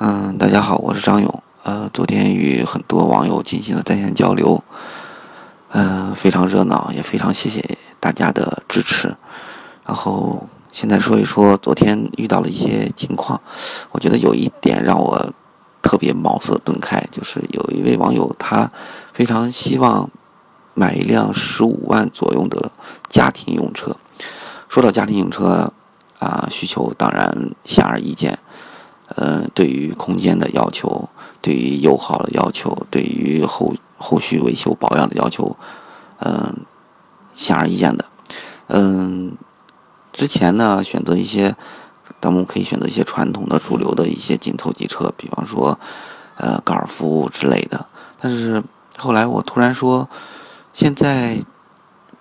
嗯，大家好，我是张勇。呃，昨天与很多网友进行了在线交流，嗯，非常热闹，也非常谢谢大家的支持。然后现在说一说昨天遇到了一些情况，我觉得有一点让我特别茅塞顿开，就是有一位网友他非常希望买一辆十五万左右的家庭用车。说到家庭用车啊，需求当然显而易见。呃，对于空间的要求，对于油耗的要求，对于后后续维修保养的要求，嗯，显而易见的。嗯，之前呢，选择一些，咱们可以选择一些传统的、主流的一些紧凑级车，比方说，呃，高尔夫之类的。但是后来我突然说，现在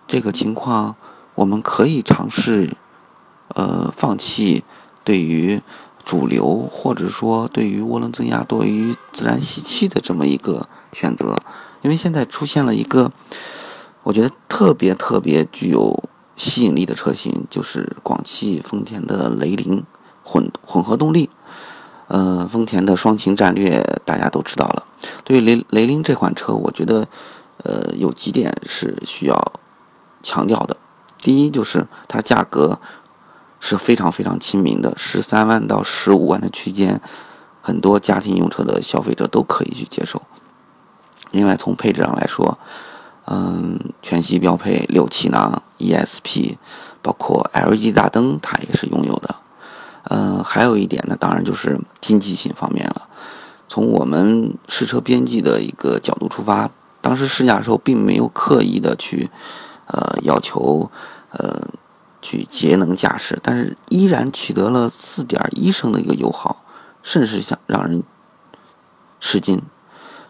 这个情况，我们可以尝试，呃，放弃对于。主流或者说对于涡轮增压多于自然吸气的这么一个选择，因为现在出现了一个我觉得特别特别具有吸引力的车型，就是广汽丰田的雷凌混混合动力。呃，丰田的双擎战略大家都知道了。对于雷雷凌这款车，我觉得呃有几点是需要强调的。第一就是它价格。是非常非常亲民的，十三万到十五万的区间，很多家庭用车的消费者都可以去接受。另外，从配置上来说，嗯，全系标配六气囊 ESP，包括 LED 大灯，它也是拥有的。嗯，还有一点呢，当然就是经济性方面了。从我们试车编辑的一个角度出发，当时试驾的时候并没有刻意的去，呃，要求，呃。去节能驾驶，但是依然取得了四点一升的一个油耗，甚是想让人吃惊。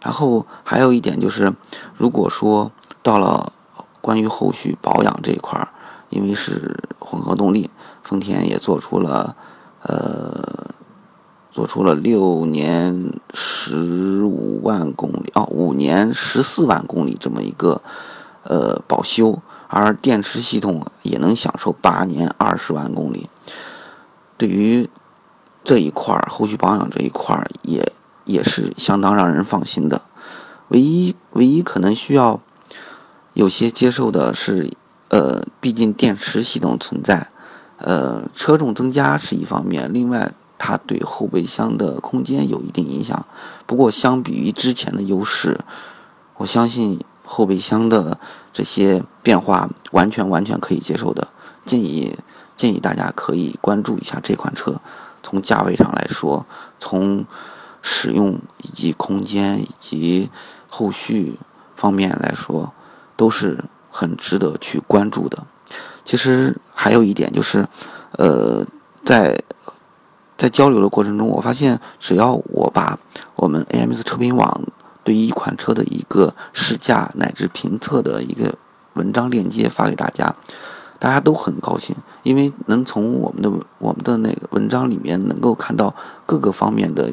然后还有一点就是，如果说到了关于后续保养这一块儿，因为是混合动力，丰田也做出了呃做出了六年十五万公里哦，五年十四万公里这么一个呃保修。而电池系统也能享受八年二十万公里，对于这一块儿后续保养这一块儿也也是相当让人放心的。唯一唯一可能需要有些接受的是，呃，毕竟电池系统存在，呃，车重增加是一方面，另外它对后备箱的空间有一定影响。不过相比于之前的优势，我相信。后备箱的这些变化完全完全可以接受的，建议建议大家可以关注一下这款车。从价位上来说，从使用以及空间以及后续方面来说，都是很值得去关注的。其实还有一点就是，呃，在在交流的过程中，我发现只要我把我们 AMS 车评网。对于一款车的一个试驾乃至评测的一个文章链接发给大家，大家都很高兴，因为能从我们的我们的那个文章里面能够看到各个方面的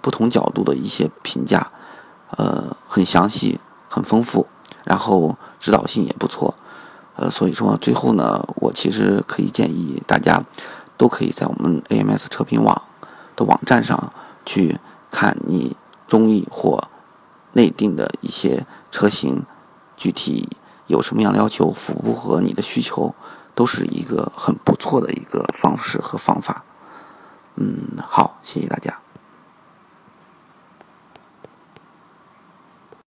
不同角度的一些评价，呃，很详细，很丰富，然后指导性也不错，呃，所以说最后呢，我其实可以建议大家都可以在我们 AMS 车评网的网站上去看你中意或。内定的一些车型，具体有什么样的要求，符不符合你的需求，都是一个很不错的一个方式和方法。嗯，好，谢谢大家。